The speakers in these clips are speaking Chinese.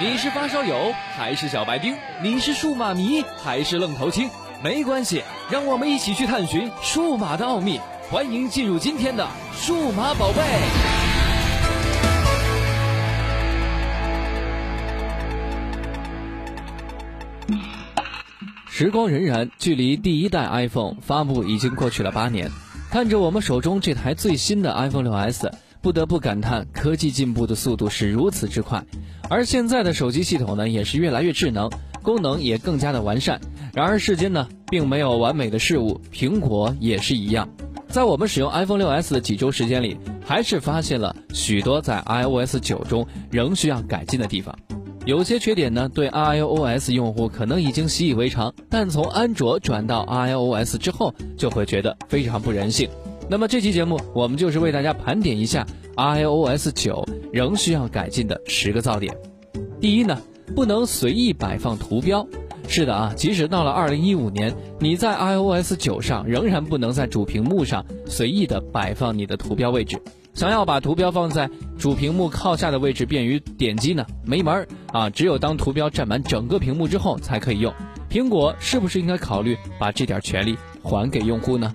你是发烧友还是小白丁？你是数码迷还是愣头青？没关系，让我们一起去探寻数码的奥秘。欢迎进入今天的数码宝贝。时光荏苒，距离第一代 iPhone 发布已经过去了八年。看着我们手中这台最新的 iPhone 6s，不得不感叹科技进步的速度是如此之快。而现在的手机系统呢，也是越来越智能，功能也更加的完善。然而世间呢，并没有完美的事物，苹果也是一样。在我们使用 iPhone 6s 的几周时间里，还是发现了许多在 iOS 9中仍需要改进的地方。有些缺点呢，对 iOS 用户可能已经习以为常，但从安卓转到 iOS 之后，就会觉得非常不人性。那么这期节目，我们就是为大家盘点一下 iOS 9仍需要改进的十个噪点。第一呢，不能随意摆放图标。是的啊，即使到了2015年，你在 iOS 9上仍然不能在主屏幕上随意的摆放你的图标位置。想要把图标放在主屏幕靠下的位置，便于点击呢，没门儿啊！只有当图标占满整个屏幕之后才可以用。苹果是不是应该考虑把这点权利还给用户呢？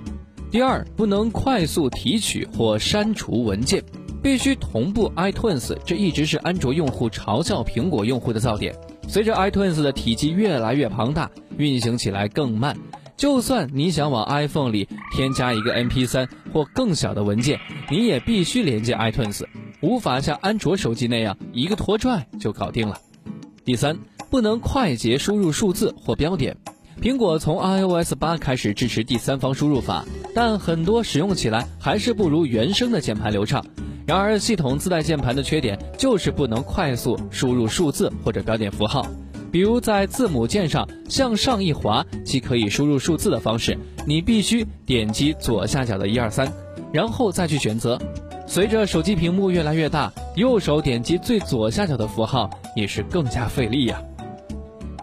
第二，不能快速提取或删除文件，必须同步 iTunes，这一直是安卓用户嘲笑苹果用户的噪点。随着 iTunes 的体积越来越庞大，运行起来更慢。就算你想往 iPhone 里添加一个 MP3 或更小的文件，你也必须连接 iTunes，无法像安卓手机那样一个拖拽就搞定了。第三，不能快捷输入数字或标点。苹果从 iOS 八开始支持第三方输入法，但很多使用起来还是不如原生的键盘流畅。然而，系统自带键盘的缺点就是不能快速输入数字或者标点符号。比如在字母键上向上一滑即可以输入数字的方式，你必须点击左下角的一二三，然后再去选择。随着手机屏幕越来越大，右手点击最左下角的符号也是更加费力呀。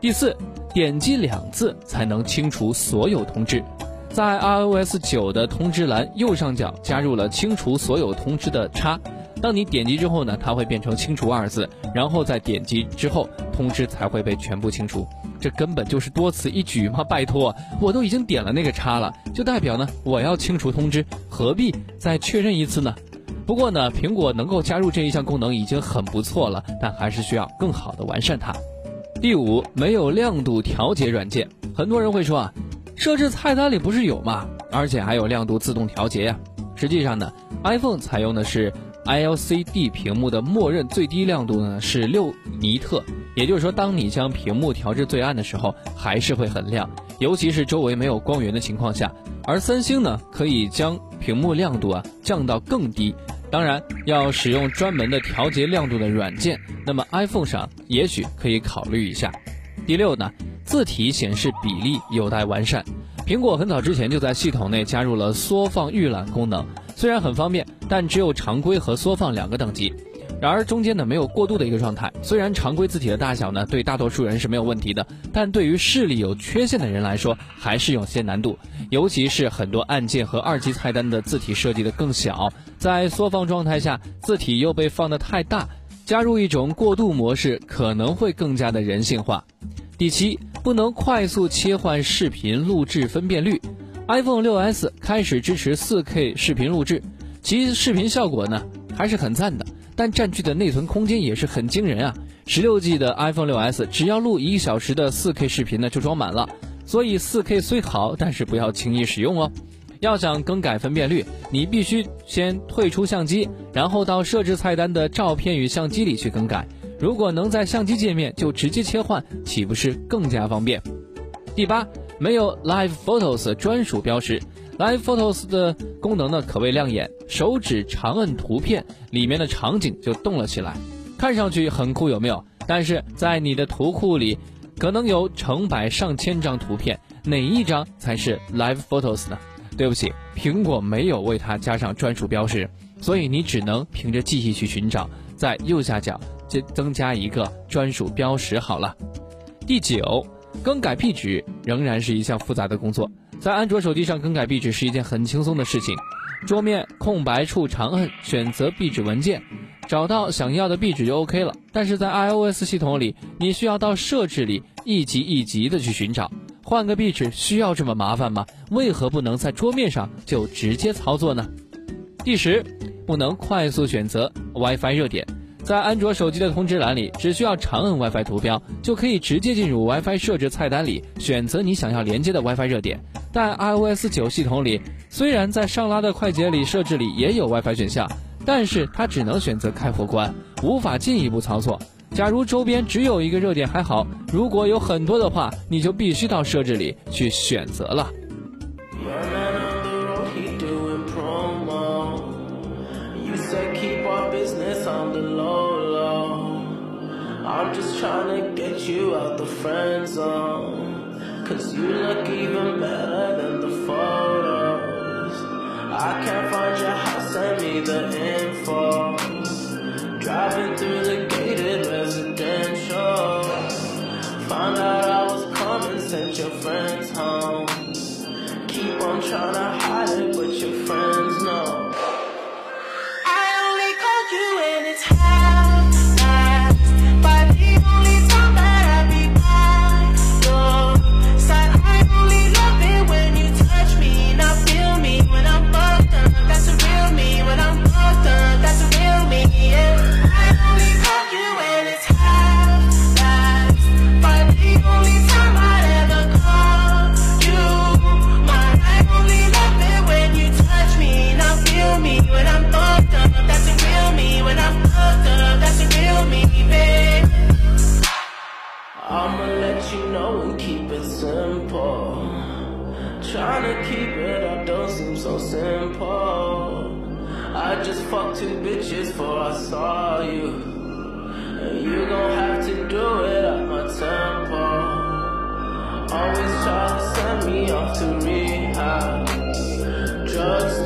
第四，点击两次才能清除所有通知。在 iOS 九的通知栏右上角加入了清除所有通知的叉。当你点击之后呢，它会变成“清除”二字，然后再点击之后，通知才会被全部清除。这根本就是多此一举吗？拜托，我都已经点了那个叉了，就代表呢我要清除通知，何必再确认一次呢？不过呢，苹果能够加入这一项功能已经很不错了，但还是需要更好的完善它。第五，没有亮度调节软件。很多人会说啊，设置菜单里不是有吗？而且还有亮度自动调节呀。实际上呢，iPhone 采用的是。LCD 屏幕的默认最低亮度呢是六尼特，也就是说，当你将屏幕调至最暗的时候，还是会很亮，尤其是周围没有光源的情况下。而三星呢，可以将屏幕亮度啊降到更低，当然要使用专门的调节亮度的软件。那么 iPhone 上也许可以考虑一下。第六呢，字体显示比例有待完善。苹果很早之前就在系统内加入了缩放预览功能。虽然很方便，但只有常规和缩放两个等级，然而中间呢没有过渡的一个状态。虽然常规字体的大小呢对大多数人是没有问题的，但对于视力有缺陷的人来说还是有些难度。尤其是很多按键和二级菜单的字体设计的更小，在缩放状态下字体又被放得太大，加入一种过渡模式可能会更加的人性化。第七，不能快速切换视频录制分辨率。iPhone 6s 开始支持 4K 视频录制，其视频效果呢还是很赞的，但占据的内存空间也是很惊人啊！16G 的 iPhone 6s 只要录一小时的 4K 视频呢就装满了，所以 4K 虽好，但是不要轻易使用哦。要想更改分辨率，你必须先退出相机，然后到设置菜单的照片与相机里去更改。如果能在相机界面就直接切换，岂不是更加方便？第八。没有 Live Photos 专属标识，Live Photos 的功能呢可谓亮眼，手指长摁图片，里面的场景就动了起来，看上去很酷，有没有？但是在你的图库里，可能有成百上千张图片，哪一张才是 Live Photos 呢？对不起，苹果没有为它加上专属标识，所以你只能凭着记忆去寻找，在右下角就增加一个专属标识好了。第九。更改壁纸仍然是一项复杂的工作，在安卓手机上更改壁纸是一件很轻松的事情，桌面空白处长按选择壁纸文件，找到想要的壁纸就 OK 了。但是在 iOS 系统里，你需要到设置里一级一级的去寻找。换个壁纸需要这么麻烦吗？为何不能在桌面上就直接操作呢？第十，不能快速选择 WiFi 热点。在安卓手机的通知栏里，只需要长按 WiFi 图标，就可以直接进入 WiFi 设置菜单里，选择你想要连接的 WiFi 热点。但 iOS 九系统里，虽然在上拉的快捷里设置里也有 WiFi 选项，但是它只能选择开或关，无法进一步操作。假如周边只有一个热点还好，如果有很多的话，你就必须到设置里去选择了。Business on the low. I'm just trying to get you out the friend zone. Cause you look even better than the photos. I can't find your house, send me the info. Trying to keep it up don't seem so simple. I just fucked two bitches before I saw you. And you gon' have to do it at my tempo. Always try to send me off to rehab. Drugs